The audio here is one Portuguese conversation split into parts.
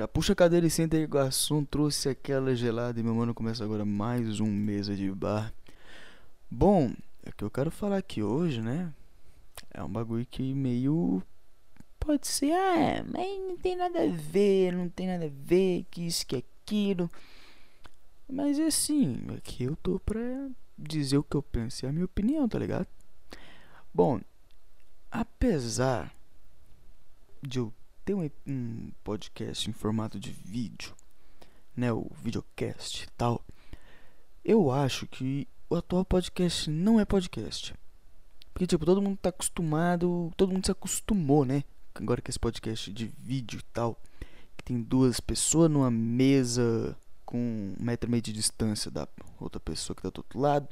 Já puxa a cadeira e senta aí, garçom. Trouxe aquela gelada e meu mano começa agora mais um mesa de bar. Bom, é que eu quero falar aqui hoje, né? É um bagulho que meio. Pode ser, ah, mas não tem nada a ver, não tem nada a ver, que isso, que aquilo. Mas é assim, aqui eu tô pra dizer o que eu penso e a minha opinião, tá ligado? Bom, apesar de eu ter um, um podcast em formato de vídeo, né, o videocast e tal, eu acho que o atual podcast não é podcast. Porque, tipo, todo mundo tá acostumado, todo mundo se acostumou, né? Agora que esse podcast de vídeo e tal, que tem duas pessoas numa mesa com um metro e meio de distância da outra pessoa que tá do outro lado,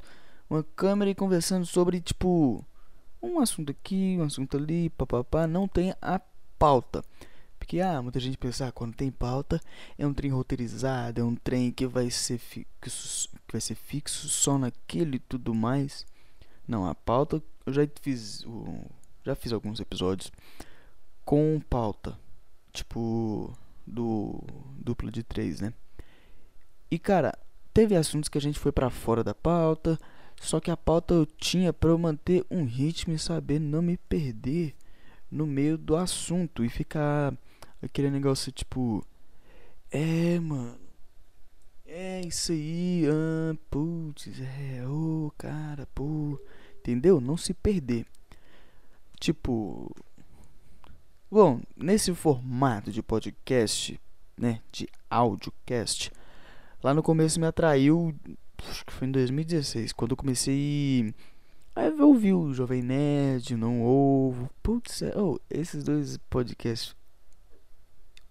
uma câmera e conversando sobre, tipo, um assunto aqui, um assunto ali, papapá, não tem a pauta. Porque, ah, muita gente pensa, ah, quando tem pauta, é um trem roteirizado, é um trem que vai ser fixo, que vai ser fixo só naquele e tudo mais. Não, a pauta, eu já fiz, já fiz alguns episódios com pauta, tipo, do duplo de três, né? E, cara, teve assuntos que a gente foi para fora da pauta, só que a pauta eu tinha para eu manter um ritmo e saber não me perder no meio do assunto e ficar aquele negócio tipo é, mano. É isso aí, ah, putz, é, ô, oh, cara, pô. Entendeu? Não se perder. Tipo, bom, nesse formato de podcast, né, de audiocast, lá no começo me atraiu, acho que foi em 2016, quando eu comecei Aí eu ouvi o Jovem Nerd, Não Ovo. Putz, oh, esses dois podcasts.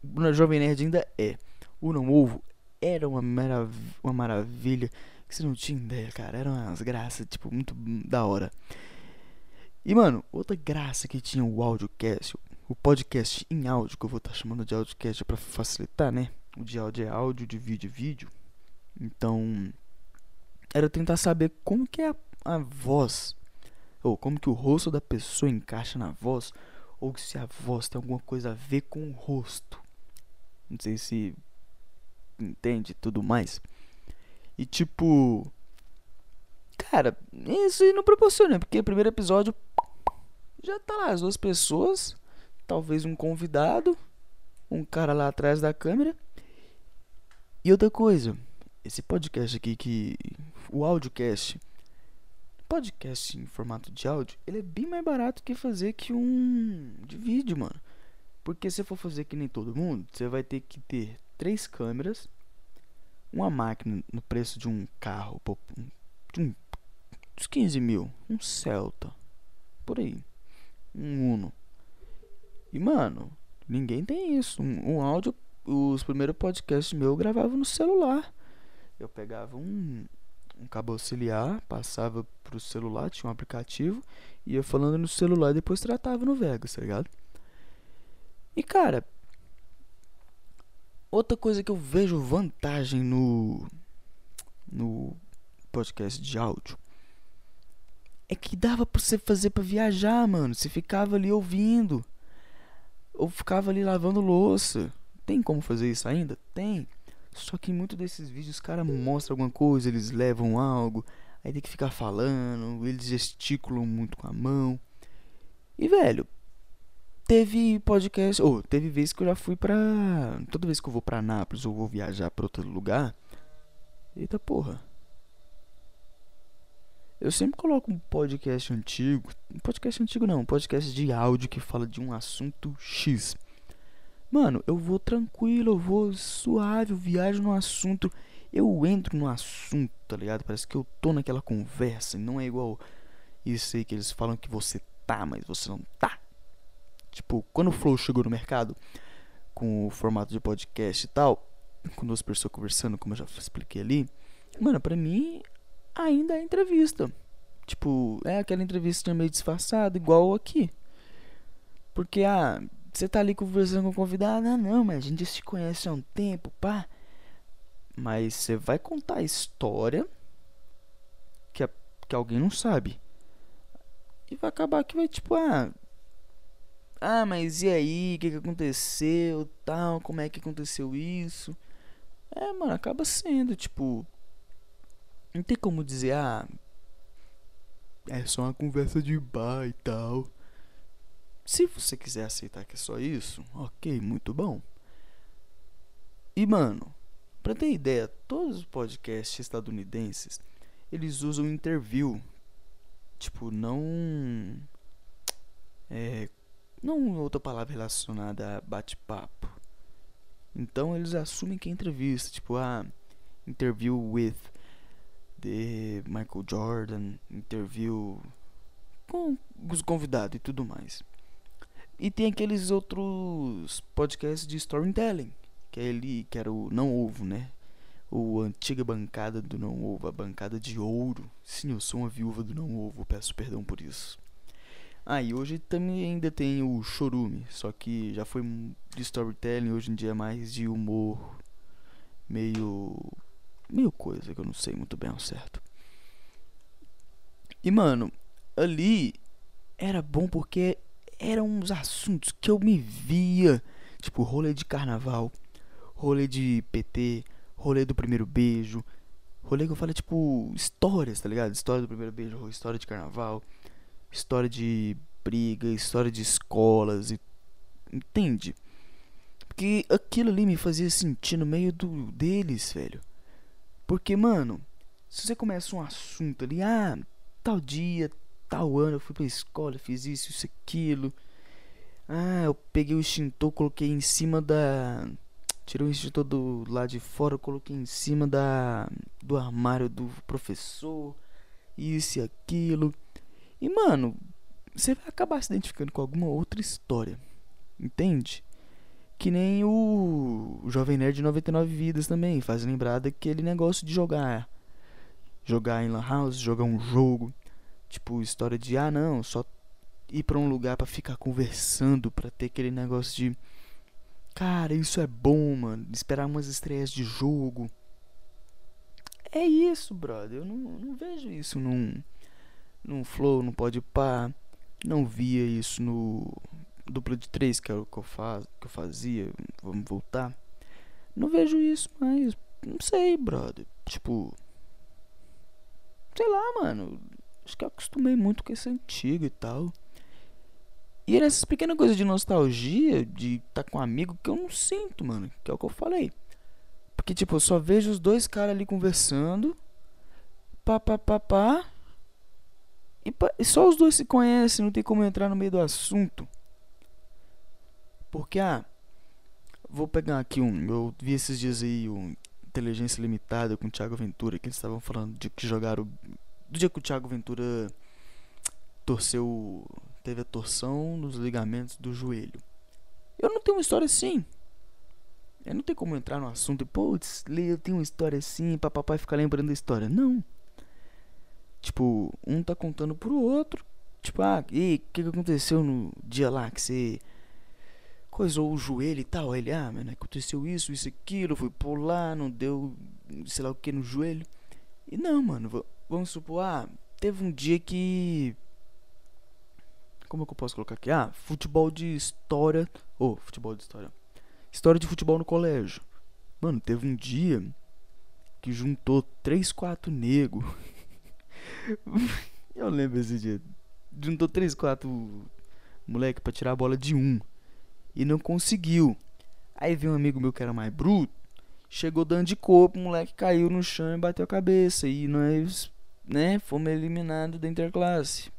O Jovem Nerd ainda é. O Não Ovo era uma, marav uma maravilha. Que você não tinha ideia, cara. Eram umas graças, tipo, muito da hora. E, mano, outra graça que tinha o audiocast, o podcast em áudio, que eu vou estar tá chamando de audiocast para facilitar, né? O de áudio é áudio, de vídeo é vídeo. Então, era tentar saber como que é a, a voz ou como que o rosto da pessoa encaixa na voz, ou se a voz tem alguma coisa a ver com o rosto. Não sei se entende tudo mais. E tipo, cara, isso não proporciona, porque o primeiro episódio já tá lá as duas pessoas, talvez um convidado, um cara lá atrás da câmera. E outra coisa, esse podcast aqui que o audiocast podcast em formato de áudio, ele é bem mais barato que fazer que um de vídeo, mano. Porque se for fazer que nem todo mundo, você vai ter que ter três câmeras, uma máquina no preço de um carro, de um, uns 15 mil, um Celta, por aí, um Uno. E mano, ninguém tem isso. Um, um áudio, os primeiros podcasts meus eu gravava no celular. Eu pegava um, um cabo auxiliar, passava pro celular, tinha um aplicativo, ia falando no celular e depois tratava no Vegas, tá ligado? E cara, outra coisa que eu vejo vantagem no no podcast de áudio é que dava pra você fazer para viajar, mano. Você ficava ali ouvindo. Ou ficava ali lavando louça. Tem como fazer isso ainda? Tem. Só que em muitos desses vídeos os caras mostram alguma coisa, eles levam algo, aí tem que ficar falando, eles gesticulam muito com a mão. E velho, teve podcast, ou oh, teve vezes que eu já fui pra. Toda vez que eu vou pra Nápoles ou vou viajar pra outro lugar. Eita porra. Eu sempre coloco um podcast antigo. Um podcast antigo não, um podcast de áudio que fala de um assunto X. Mano, eu vou tranquilo, eu vou suave, eu viajo no assunto, eu entro no assunto, tá ligado? Parece que eu tô naquela conversa, não é igual isso aí que eles falam que você tá, mas você não tá. Tipo, quando o Flow chegou no mercado com o formato de podcast e tal, com duas pessoas conversando, como eu já expliquei ali, mano, pra mim ainda é entrevista. Tipo, é aquela entrevista meio disfarçada, igual aqui. Porque, ah, você tá ali conversando com o convidado, ah, não, mas a gente se conhece há um tempo, pá. Mas você vai contar a história que, a, que alguém não sabe. E vai acabar que vai tipo, ah. Ah, mas e aí? O que, que aconteceu? Tal, como é que aconteceu isso? É, mano, acaba sendo, tipo. Não tem como dizer, ah. É só uma conversa de bar e tal. Se você quiser aceitar que é só isso, ok, muito bom. E mano, pra ter ideia, todos os podcasts estadunidenses eles usam interview. Tipo, não. É. Não outra palavra relacionada a bate-papo. Então eles assumem que é entrevista. Tipo, ah, interview with the Michael Jordan, interview com os convidados e tudo mais. E tem aqueles outros podcasts de storytelling, que é ele, que era o Não Ovo, né? O antiga bancada do Não Ovo, a bancada de ouro. Sim, eu sou uma viúva do Não Ovo, peço perdão por isso. Ah, e hoje também ainda tem o Chorume, só que já foi de storytelling, hoje em dia é mais de humor meio meio coisa que eu não sei muito bem ao certo. E mano, ali era bom porque eram uns assuntos que eu me via. Tipo, rolê de carnaval, rolê de PT, rolê do primeiro beijo. Rolê que eu falo, tipo, histórias, tá ligado? História do primeiro beijo, história de carnaval, história de briga, história de escolas. E... Entende? Porque aquilo ali me fazia sentir no meio do deles, velho. Porque, mano, se você começa um assunto ali, ah, tal dia, tal ano eu fui pra escola, fiz isso, isso, aquilo. Ah, eu peguei o extintor, coloquei em cima da. Tirei o extintor do lado de fora, coloquei em cima da do armário do professor. Isso e aquilo. E mano, você vai acabar se identificando com alguma outra história. Entende? Que nem o, Jovem Nerd de 99 Vidas também. Faz lembrar daquele negócio de jogar. Jogar em Lan House, jogar um jogo. Tipo, história de, ah, não, só ir pra um lugar para ficar conversando, para ter aquele negócio de. Cara, isso é bom, mano. Esperar umas estreias de jogo. É isso, brother. Eu não, não vejo isso num, num Flow, não pode pá. Não via isso no dupla de três, que era o que eu, faz, que eu fazia. Vamos voltar. Não vejo isso mais. Não sei, brother. Tipo. Sei lá, mano. Acho que eu acostumei muito com esse antigo e tal. E nessas pequenas coisas de nostalgia, de estar tá com um amigo, que eu não sinto, mano. Que é o que eu falei. Porque, tipo, eu só vejo os dois caras ali conversando. Pá, pá, pá, pá. E, só os dois se conhecem, não tem como entrar no meio do assunto. Porque, ah, vou pegar aqui um. Eu vi esses dias aí um Inteligência Limitada com o Thiago Ventura, que eles estavam falando de que jogaram do dia que o Thiago Ventura torceu, teve a torção nos ligamentos do joelho. Eu não tenho uma história assim. Eu não tenho como entrar no assunto e, putz, eu tenho uma história assim, pra papai ficar lembrando da história. Não. Tipo, um tá contando pro outro. Tipo, ah, e o que, que aconteceu no dia lá que você coisou o joelho e tal? Ele, ah, mano, aconteceu isso, isso, aquilo, fui pular, não deu, sei lá o que no joelho. E não, mano, vamos supor, ah, teve um dia que. Como é que eu posso colocar aqui? Ah, futebol de história. Ou, oh, futebol de história. História de futebol no colégio. Mano, teve um dia que juntou três, quatro negros. eu lembro esse dia. Juntou três, quatro moleque pra tirar a bola de um. E não conseguiu. Aí veio um amigo meu que era mais bruto. Chegou dando de corpo, o moleque caiu no chão e bateu a cabeça. E nós né, fomos eliminados da interclasse.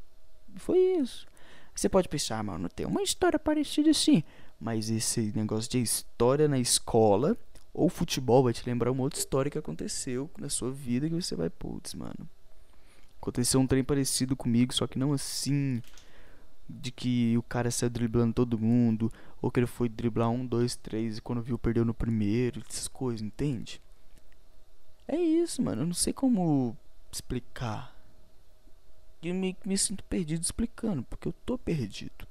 Foi isso. Você pode pensar, mano, tem uma história parecida assim. Mas esse negócio de história na escola ou futebol vai te lembrar uma outra história que aconteceu na sua vida que você vai, putz, mano. Aconteceu um trem parecido comigo, só que não assim. De que o cara saiu driblando todo mundo. Ou que ele foi driblar um, dois, três e quando viu perdeu no primeiro. Essas coisas, entende? É isso, mano. Eu não sei como explicar. E me, me sinto perdido explicando, porque eu tô perdido.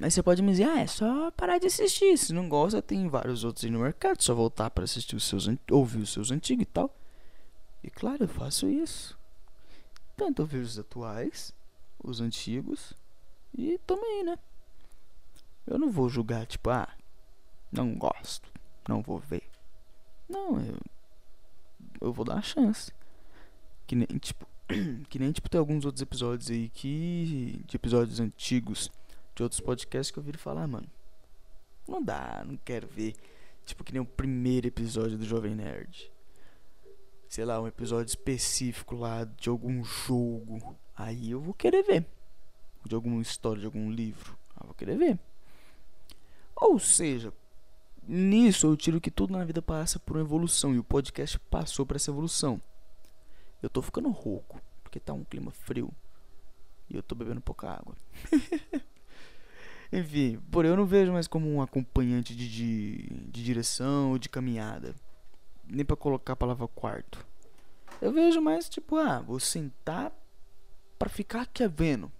Aí você pode me dizer, ah, é só parar de assistir. Se não gosta, tem vários outros aí no mercado. Só voltar para assistir os seus, ouvir os seus antigos e tal. E claro, eu faço isso. Tanto eu vejo os atuais, os antigos e também, né? Eu não vou julgar, tipo, ah, não gosto, não vou ver. Não, eu. Eu vou dar uma chance. Que nem, tipo. que nem, tipo, tem alguns outros episódios aí que. De episódios antigos de outros podcasts que eu vi falar, mano. Não dá, não quero ver. Tipo, que nem o primeiro episódio do Jovem Nerd. Sei lá, um episódio específico lá de algum jogo. Aí eu vou querer ver. De alguma história, de algum livro. Eu vou querer ver. Ou seja, nisso eu tiro que tudo na vida passa por uma evolução. E o podcast passou por essa evolução. Eu tô ficando rouco. Porque tá um clima frio. E eu tô bebendo pouca água. Enfim, por eu não vejo mais como um acompanhante de, de, de direção ou de caminhada. Nem para colocar a palavra quarto. Eu vejo mais tipo, ah, vou sentar para ficar aqui vendo.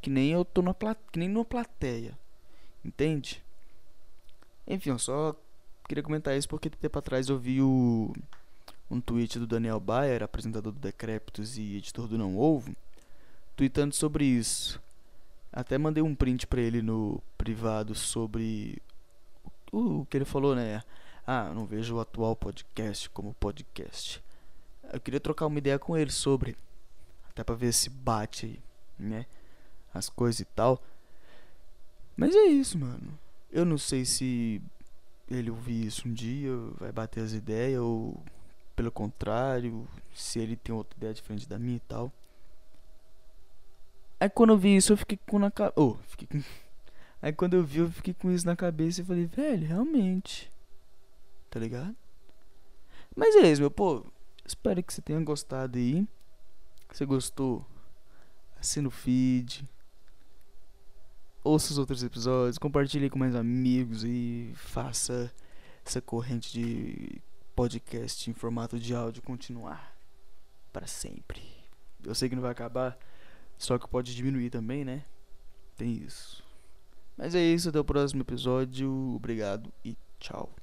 Que nem eu tô na plate... que nem numa plateia. Entende? Enfim, eu só queria comentar isso porque tempo atrás eu vi o um tweet do Daniel Bayer, apresentador do Decrépitos e editor do Não Ovo, tweetando sobre isso. Até mandei um print pra ele no privado sobre o, o que ele falou, né? Ah, não vejo o atual podcast como podcast. Eu queria trocar uma ideia com ele sobre. Até pra ver se bate né? As coisas e tal. Mas é isso, mano. Eu não sei se ele ouvir isso um dia, vai bater as ideias, ou pelo contrário, se ele tem outra ideia diferente da minha e tal. Aí quando eu vi isso, eu fiquei com na cabeça. Oh, fiquei com... Aí quando eu vi, eu fiquei com isso na cabeça e falei, velho, realmente. Tá ligado? Mas é isso, meu povo. Espero que você tenha gostado aí. Se gostou, assina o feed. Ouça os outros episódios. Compartilhe com mais amigos e faça essa corrente de podcast em formato de áudio continuar para sempre. Eu sei que não vai acabar. Só que pode diminuir também, né? Tem isso. Mas é isso, até o próximo episódio. Obrigado e tchau.